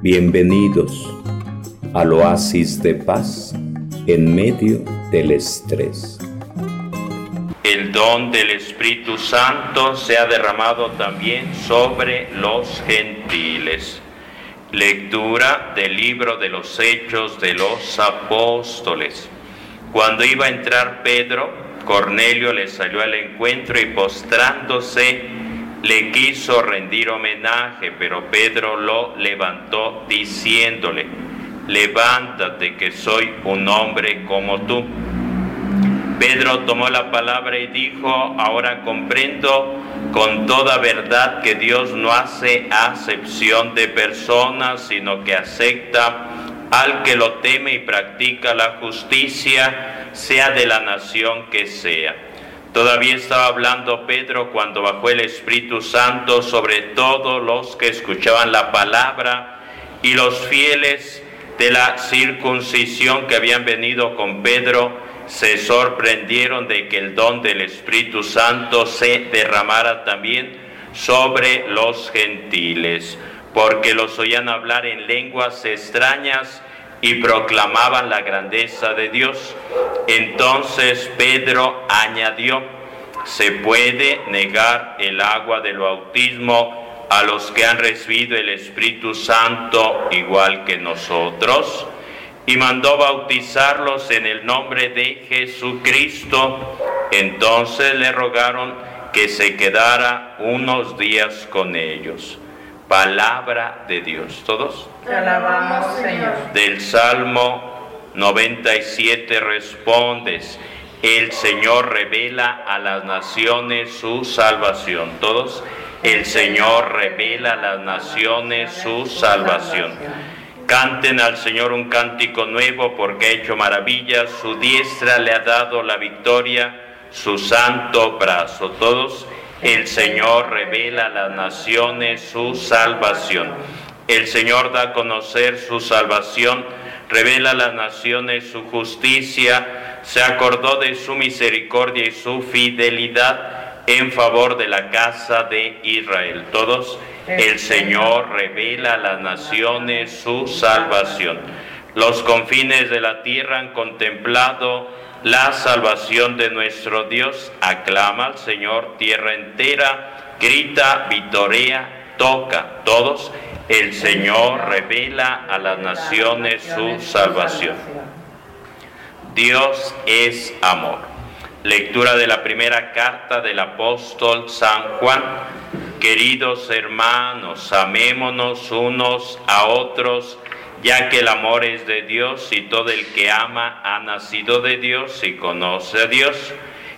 Bienvenidos al oasis de paz en medio del estrés. El don del Espíritu Santo se ha derramado también sobre los gentiles. Lectura del libro de los Hechos de los Apóstoles. Cuando iba a entrar Pedro, Cornelio le salió al encuentro y postrándose, le quiso rendir homenaje, pero Pedro lo levantó diciéndole, levántate que soy un hombre como tú. Pedro tomó la palabra y dijo, ahora comprendo con toda verdad que Dios no hace acepción de personas, sino que acepta al que lo teme y practica la justicia, sea de la nación que sea. Todavía estaba hablando Pedro cuando bajó el Espíritu Santo sobre todos los que escuchaban la palabra y los fieles de la circuncisión que habían venido con Pedro se sorprendieron de que el don del Espíritu Santo se derramara también sobre los gentiles, porque los oían hablar en lenguas extrañas y proclamaban la grandeza de Dios. Entonces Pedro añadió, se puede negar el agua del bautismo a los que han recibido el Espíritu Santo igual que nosotros. Y mandó bautizarlos en el nombre de Jesucristo. Entonces le rogaron que se quedara unos días con ellos. Palabra de Dios. ¿Todos? Te alabamos, Señor. Del Salmo 97 respondes, el Señor revela a las naciones su salvación. ¿Todos? El Señor revela a las naciones su salvación. Canten al Señor un cántico nuevo porque ha hecho maravillas, su diestra le ha dado la victoria, su santo brazo. Todos el Señor revela a las naciones su salvación. El Señor da a conocer su salvación, revela a las naciones su justicia, se acordó de su misericordia y su fidelidad en favor de la casa de Israel. Todos, el Señor revela a las naciones su salvación. Los confines de la tierra han contemplado la salvación de nuestro Dios. Aclama al Señor tierra entera, grita, vitorea, toca. Todos, el Señor revela a las naciones su salvación. Dios es amor. Lectura de la primera carta del apóstol San Juan. Queridos hermanos, amémonos unos a otros ya que el amor es de Dios y todo el que ama ha nacido de Dios y conoce a Dios.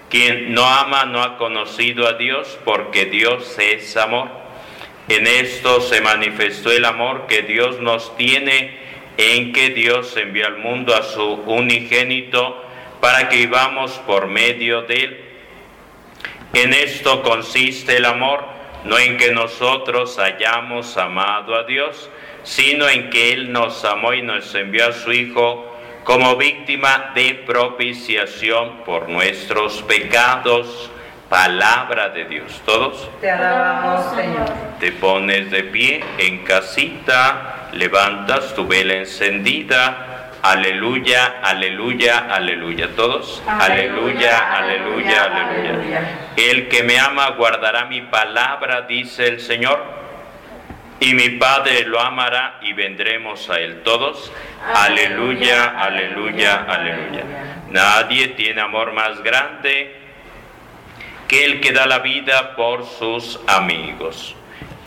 Quien no ama no ha conocido a Dios porque Dios es amor. En esto se manifestó el amor que Dios nos tiene en que Dios envió al mundo a su unigénito para que vivamos por medio de él. En esto consiste el amor, no en que nosotros hayamos amado a Dios, sino en que Él nos amó y nos envió a su Hijo como víctima de propiciación por nuestros pecados. Palabra de Dios. ¿Todos? Te alabamos, Señor. Te pones de pie en casita, levantas tu vela encendida. Aleluya, aleluya, aleluya. ¿Todos? Aleluya, aleluya, aleluya. El que me ama guardará mi palabra, dice el Señor y mi Padre lo amará y vendremos a Él todos. Aleluya, aleluya, aleluya. Nadie tiene amor más grande que el que da la vida por sus amigos.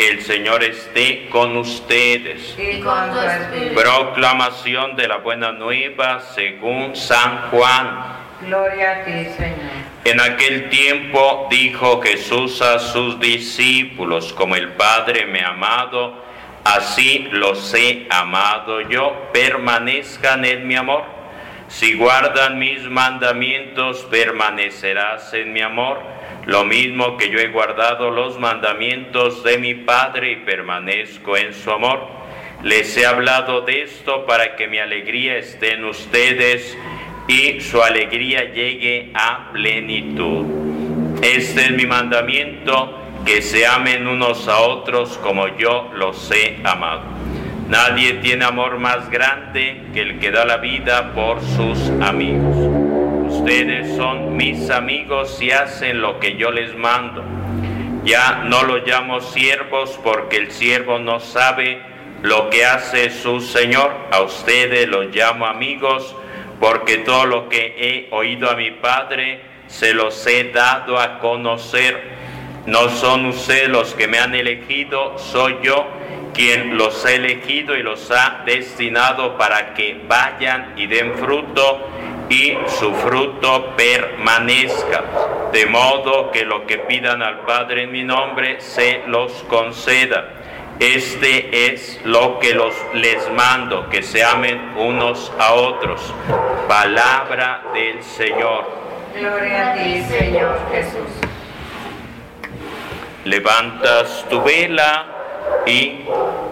El Señor esté con ustedes. Y con tu espíritu. Proclamación de la buena nueva según San Juan. Gloria a ti, Señor. En aquel tiempo dijo Jesús a sus discípulos, como el Padre me ha amado, así los he amado yo, permanezcan en mi amor. Si guardan mis mandamientos, permanecerás en mi amor, lo mismo que yo he guardado los mandamientos de mi Padre y permanezco en su amor. Les he hablado de esto para que mi alegría esté en ustedes y su alegría llegue a plenitud. Este es mi mandamiento, que se amen unos a otros como yo los he amado. Nadie tiene amor más grande que el que da la vida por sus amigos. Ustedes son mis amigos y hacen lo que yo les mando. Ya no los llamo siervos porque el siervo no sabe lo que hace su Señor. A ustedes los llamo amigos porque todo lo que he oído a mi Padre se los he dado a conocer. No son ustedes los que me han elegido, soy yo quien los ha elegido y los ha destinado para que vayan y den fruto y su fruto permanezca, de modo que lo que pidan al Padre en mi nombre se los conceda. Este es lo que los, les mando, que se amen unos a otros. Palabra del Señor. Gloria a ti, Señor Jesús. Levantas tu vela y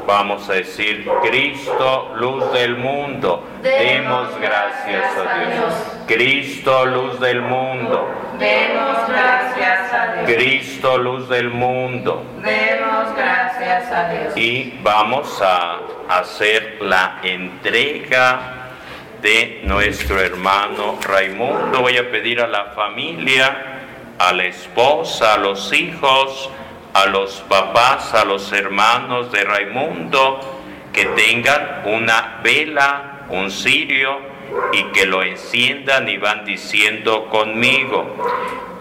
vamos a decir, Cristo, luz del mundo, demos gracias a Dios. Cristo, luz del mundo, Demos gracias a Dios. Cristo, luz del mundo. Demos gracias a Dios. Y vamos a hacer la entrega de nuestro hermano Raimundo. Voy a pedir a la familia, a la esposa, a los hijos, a los papás, a los hermanos de Raimundo, que tengan una vela, un cirio y que lo enciendan y van diciendo conmigo,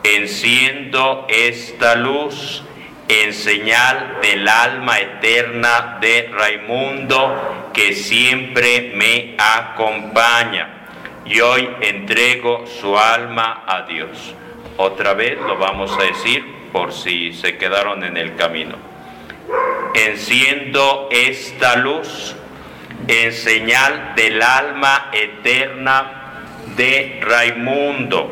enciendo esta luz en señal del alma eterna de Raimundo que siempre me acompaña. Y hoy entrego su alma a Dios. Otra vez lo vamos a decir por si se quedaron en el camino. Enciendo esta luz en señal del alma eterna de Raimundo,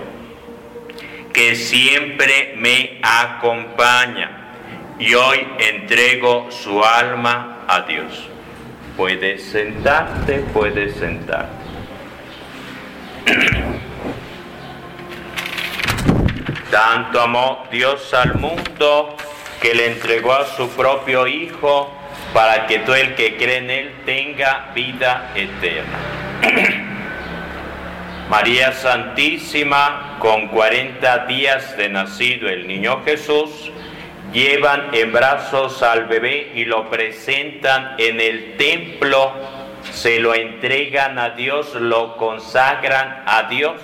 que siempre me acompaña, y hoy entrego su alma a Dios. Puedes sentarte, puedes sentarte. Tanto amó Dios al mundo que le entregó a su propio Hijo para que todo el que cree en Él tenga vida eterna. María Santísima, con 40 días de nacido el niño Jesús, llevan en brazos al bebé y lo presentan en el templo, se lo entregan a Dios, lo consagran a Dios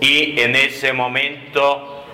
y en ese momento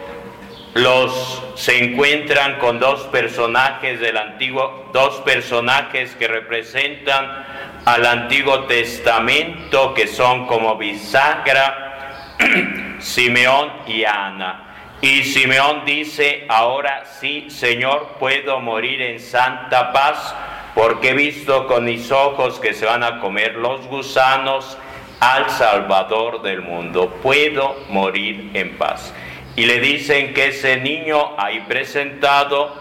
los se encuentran con dos personajes del antiguo, dos personajes que representan al Antiguo Testamento que son como bisagra, Simeón y Ana. Y Simeón dice, ahora sí, Señor, puedo morir en santa paz, porque he visto con mis ojos que se van a comer los gusanos al Salvador del mundo. Puedo morir en paz. Y le dicen que ese niño ahí presentado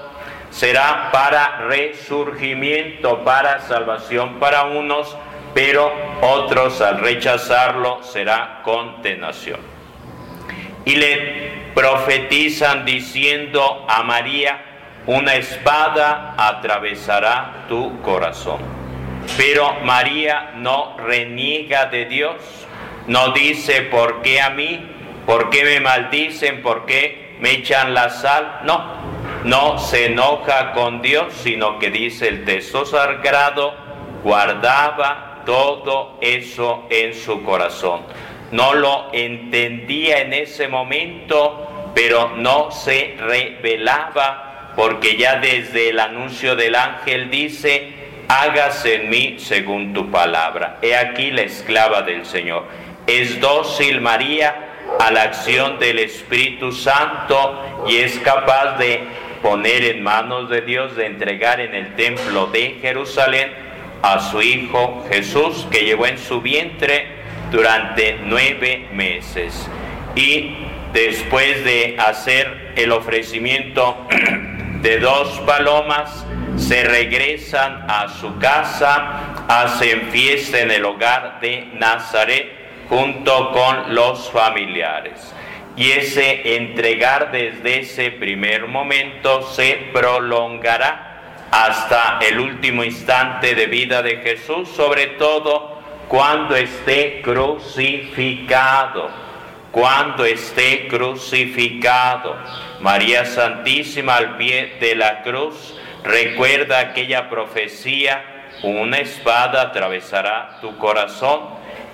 será para resurgimiento, para salvación para unos, pero otros al rechazarlo será condenación. Y le profetizan diciendo a María, una espada atravesará tu corazón. Pero María no reniega de Dios, no dice, ¿por qué a mí? ¿Por qué me maldicen? ¿Por qué me echan la sal? No, no se enoja con Dios, sino que dice el texto sagrado, guardaba todo eso en su corazón. No lo entendía en ese momento, pero no se revelaba, porque ya desde el anuncio del ángel dice, hágase en mí según tu palabra. He aquí la esclava del Señor. Es dócil María a la acción del Espíritu Santo y es capaz de poner en manos de Dios, de entregar en el templo de Jerusalén a su Hijo Jesús, que llevó en su vientre durante nueve meses. Y después de hacer el ofrecimiento de dos palomas, se regresan a su casa, hacen fiesta en el hogar de Nazaret junto con los familiares. Y ese entregar desde ese primer momento se prolongará hasta el último instante de vida de Jesús, sobre todo cuando esté crucificado, cuando esté crucificado. María Santísima al pie de la cruz, recuerda aquella profecía, una espada atravesará tu corazón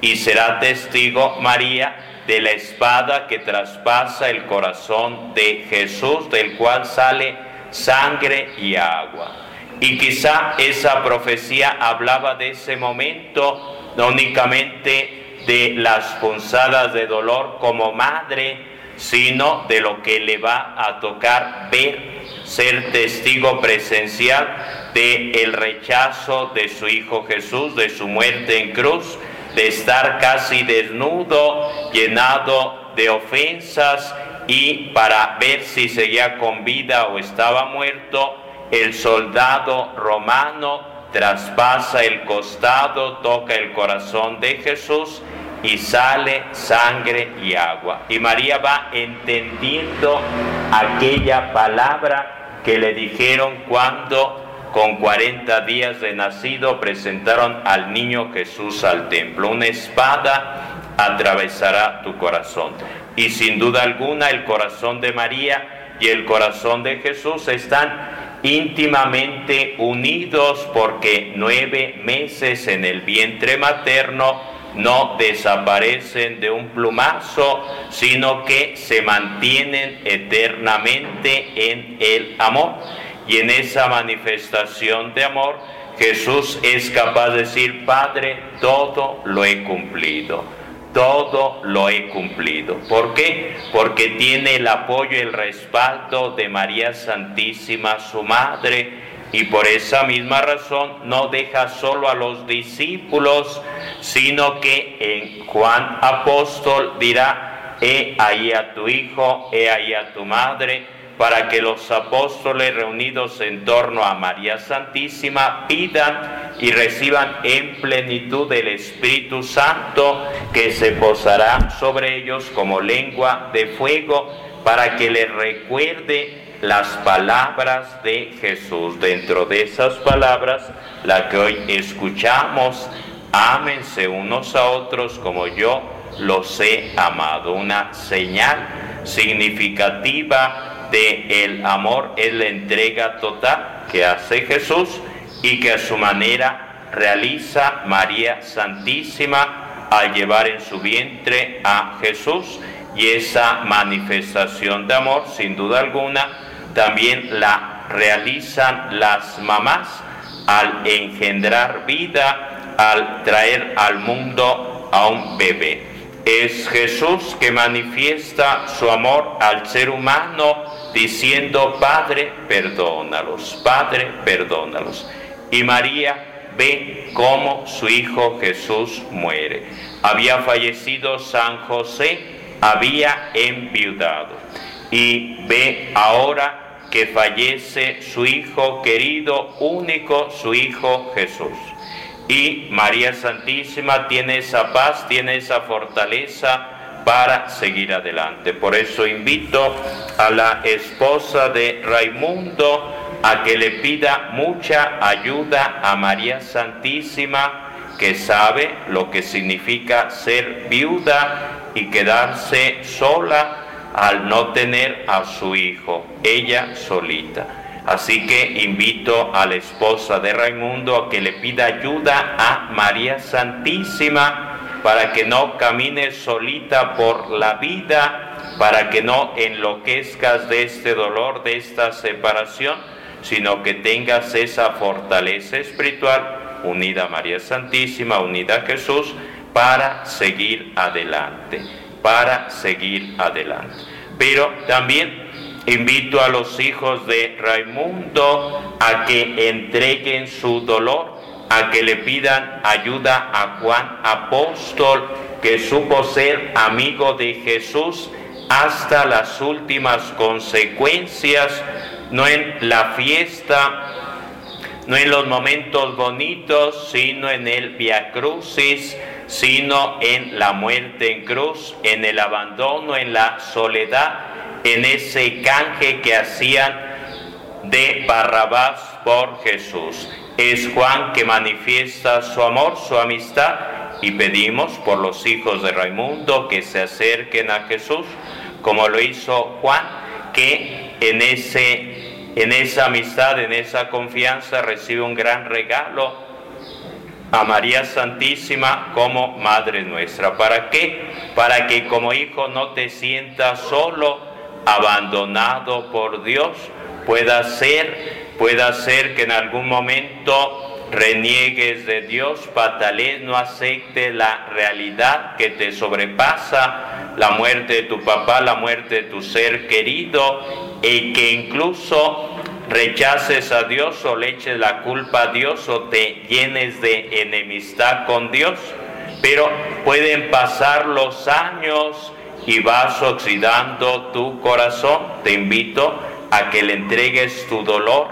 y será testigo María de la espada que traspasa el corazón de Jesús, del cual sale sangre y agua. Y quizá esa profecía hablaba de ese momento, no únicamente de las punzadas de dolor como madre, sino de lo que le va a tocar ver, ser testigo presencial de el rechazo de su hijo Jesús, de su muerte en cruz, de estar casi desnudo, llenado de ofensas y para ver si seguía con vida o estaba muerto, el soldado romano traspasa el costado, toca el corazón de Jesús y sale sangre y agua. Y María va entendiendo aquella palabra que le dijeron cuando con 40 días de nacido presentaron al niño Jesús al templo. Una espada atravesará tu corazón. Y sin duda alguna el corazón de María y el corazón de Jesús están íntimamente unidos porque nueve meses en el vientre materno no desaparecen de un plumazo, sino que se mantienen eternamente en el amor. Y en esa manifestación de amor, Jesús es capaz de decir, Padre, todo lo he cumplido, todo lo he cumplido. ¿Por qué? Porque tiene el apoyo y el respaldo de María Santísima, su Madre, y por esa misma razón no deja solo a los discípulos, sino que en Juan apóstol dirá, he ahí a tu hijo, he ahí a tu madre, para que los apóstoles reunidos en torno a María Santísima pidan y reciban en plenitud el Espíritu Santo que se posará sobre ellos como lengua de fuego para que les recuerde las palabras de Jesús. Dentro de esas palabras, la que hoy escuchamos, ámense unos a otros como yo los he amado. Una señal significativa de el amor es la entrega total que hace Jesús y que a su manera realiza María Santísima al llevar en su vientre a Jesús y esa manifestación de amor sin duda alguna también la realizan las mamás al engendrar vida, al traer al mundo a un bebé. Es Jesús que manifiesta su amor al ser humano diciendo, Padre, perdónalos, Padre, perdónalos. Y María ve cómo su hijo Jesús muere. Había fallecido San José, había enviudado. Y ve ahora que fallece su hijo querido, único, su hijo Jesús. Y María Santísima tiene esa paz, tiene esa fortaleza para seguir adelante. Por eso invito a la esposa de Raimundo a que le pida mucha ayuda a María Santísima, que sabe lo que significa ser viuda y quedarse sola al no tener a su hijo, ella solita. Así que invito a la esposa de Raimundo a que le pida ayuda a María Santísima para que no camines solita por la vida, para que no enloquezcas de este dolor, de esta separación, sino que tengas esa fortaleza espiritual unida a María Santísima, unida a Jesús, para seguir adelante, para seguir adelante. Pero también invito a los hijos de Raimundo a que entreguen su dolor a que le pidan ayuda a Juan apóstol, que supo ser amigo de Jesús hasta las últimas consecuencias, no en la fiesta, no en los momentos bonitos, sino en el Via Crucis, sino en la muerte en cruz, en el abandono, en la soledad, en ese canje que hacían de Barrabás por Jesús. Es Juan que manifiesta su amor, su amistad y pedimos por los hijos de Raimundo que se acerquen a Jesús, como lo hizo Juan, que en, ese, en esa amistad, en esa confianza recibe un gran regalo a María Santísima como Madre nuestra. ¿Para qué? Para que como hijo no te sientas solo, abandonado por Dios, pueda ser, pueda ser que en algún momento reniegues de Dios, patales, no acepte la realidad que te sobrepasa, la muerte de tu papá, la muerte de tu ser querido, y que incluso rechaces a Dios o le eches la culpa a Dios o te llenes de enemistad con Dios. Pero pueden pasar los años y vas oxidando tu corazón. Te invito a que le entregues tu dolor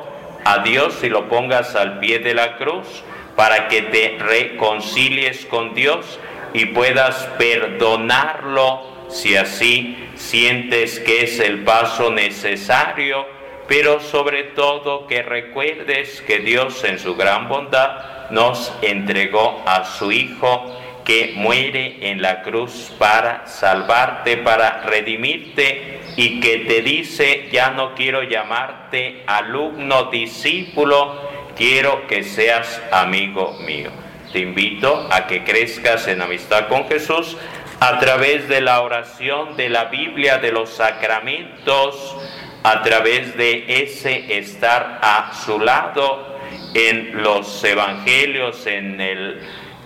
a Dios y lo pongas al pie de la cruz para que te reconcilies con Dios y puedas perdonarlo si así sientes que es el paso necesario, pero sobre todo que recuerdes que Dios en su gran bondad nos entregó a su Hijo que muere en la cruz para salvarte, para redimirte y que te dice, ya no quiero llamarte alumno, discípulo, quiero que seas amigo mío. Te invito a que crezcas en amistad con Jesús a través de la oración de la Biblia, de los sacramentos, a través de ese estar a su lado en los evangelios, en el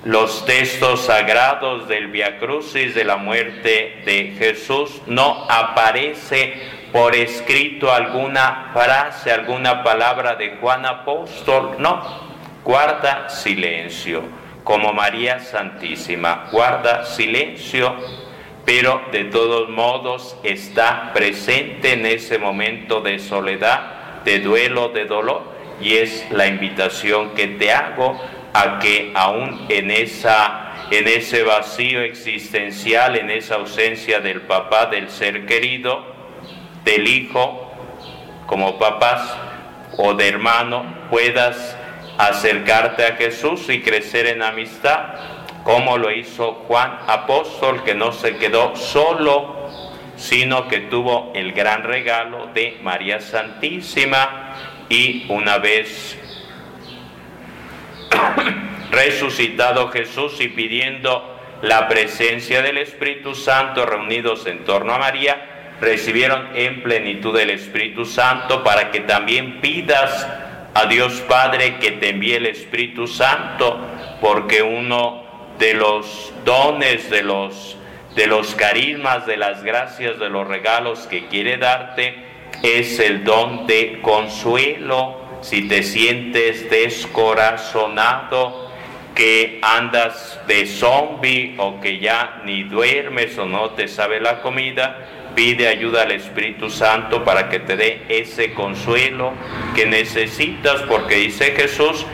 los textos sagrados del Via Crucis de la muerte de Jesús no aparece por escrito alguna frase, alguna palabra de Juan Apóstol, no, guarda silencio, como María Santísima, guarda silencio, pero de todos modos está presente en ese momento de soledad, de duelo, de dolor, y es la invitación que te hago a que aún en, esa, en ese vacío existencial, en esa ausencia del papá, del ser querido, del hijo, como papás o de hermano, puedas acercarte a Jesús y crecer en amistad, como lo hizo Juan Apóstol, que no se quedó solo, sino que tuvo el gran regalo de María Santísima y una vez resucitado Jesús y pidiendo la presencia del Espíritu Santo reunidos en torno a María, recibieron en plenitud el Espíritu Santo para que también pidas a Dios Padre que te envíe el Espíritu Santo, porque uno de los dones, de los, de los carismas, de las gracias, de los regalos que quiere darte, es el don de consuelo, si te sientes descorazonado, que andas de zombie o que ya ni duermes o no te sabe la comida, pide ayuda al Espíritu Santo para que te dé ese consuelo que necesitas, porque dice Jesús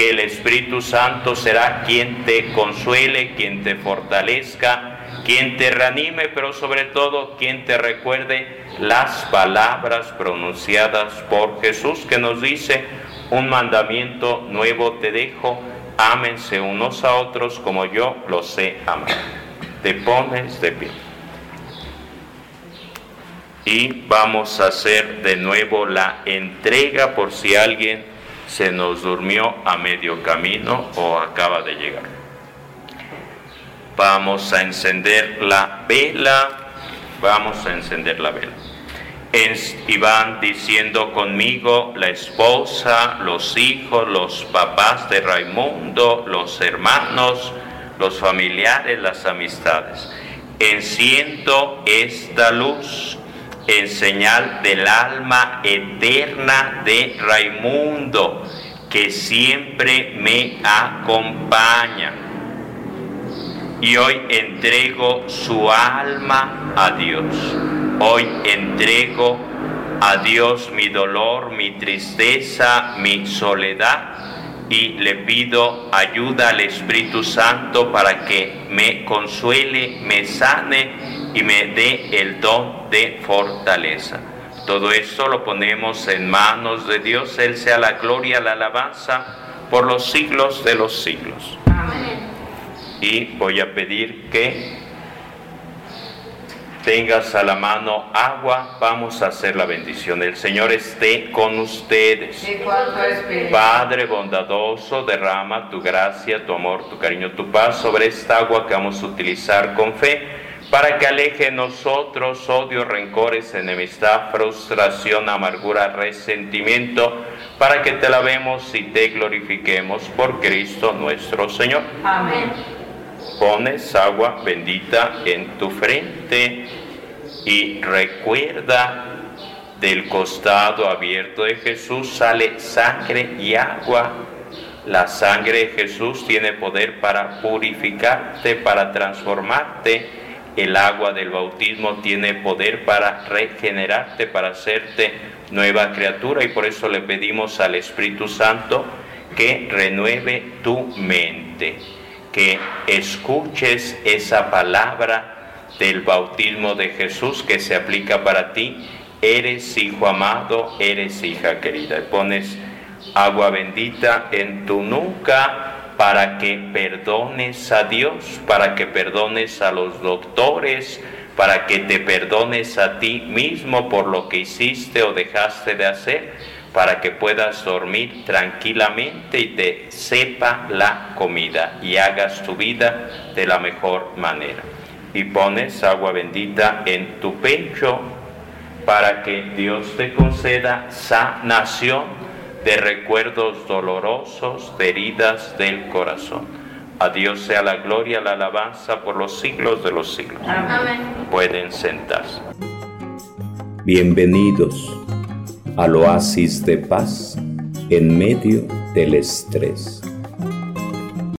que el Espíritu Santo será quien te consuele, quien te fortalezca, quien te reanime, pero sobre todo quien te recuerde las palabras pronunciadas por Jesús que nos dice, un mandamiento nuevo te dejo, ámense unos a otros como yo los sé amar. Te pones de pie. Y vamos a hacer de nuevo la entrega por si alguien se nos durmió a medio camino o acaba de llegar. Vamos a encender la vela. Vamos a encender la vela y van diciendo conmigo la esposa, los hijos, los papás de Raimundo, los hermanos, los familiares, las amistades. Enciendo esta luz en señal del alma eterna de Raimundo, que siempre me acompaña. Y hoy entrego su alma a Dios. Hoy entrego a Dios mi dolor, mi tristeza, mi soledad y le pido ayuda al Espíritu Santo para que me consuele, me sane y me dé el don de fortaleza. Todo esto lo ponemos en manos de Dios. Él sea la gloria, la alabanza por los siglos de los siglos. Amén. Y voy a pedir que tengas a la mano agua. Vamos a hacer la bendición. El Señor esté con ustedes. Padre bondadoso, derrama tu gracia, tu amor, tu cariño, tu paz sobre esta agua que vamos a utilizar con fe para que aleje de nosotros odio, rencores, enemistad, frustración, amargura, resentimiento, para que te lavemos y te glorifiquemos por Cristo nuestro Señor. Amén. Pones agua bendita en tu frente y recuerda del costado abierto de Jesús sale sangre y agua. La sangre de Jesús tiene poder para purificarte, para transformarte. El agua del bautismo tiene poder para regenerarte, para hacerte nueva criatura y por eso le pedimos al Espíritu Santo que renueve tu mente, que escuches esa palabra del bautismo de Jesús que se aplica para ti. Eres hijo amado, eres hija querida. Y pones agua bendita en tu nuca para que perdones a Dios, para que perdones a los doctores, para que te perdones a ti mismo por lo que hiciste o dejaste de hacer, para que puedas dormir tranquilamente y te sepa la comida y hagas tu vida de la mejor manera. Y pones agua bendita en tu pecho para que Dios te conceda sanación de recuerdos dolorosos, de heridas del corazón. A Dios sea la gloria, la alabanza por los siglos de los siglos. Amén. Pueden sentarse. Bienvenidos al oasis de paz en medio del estrés.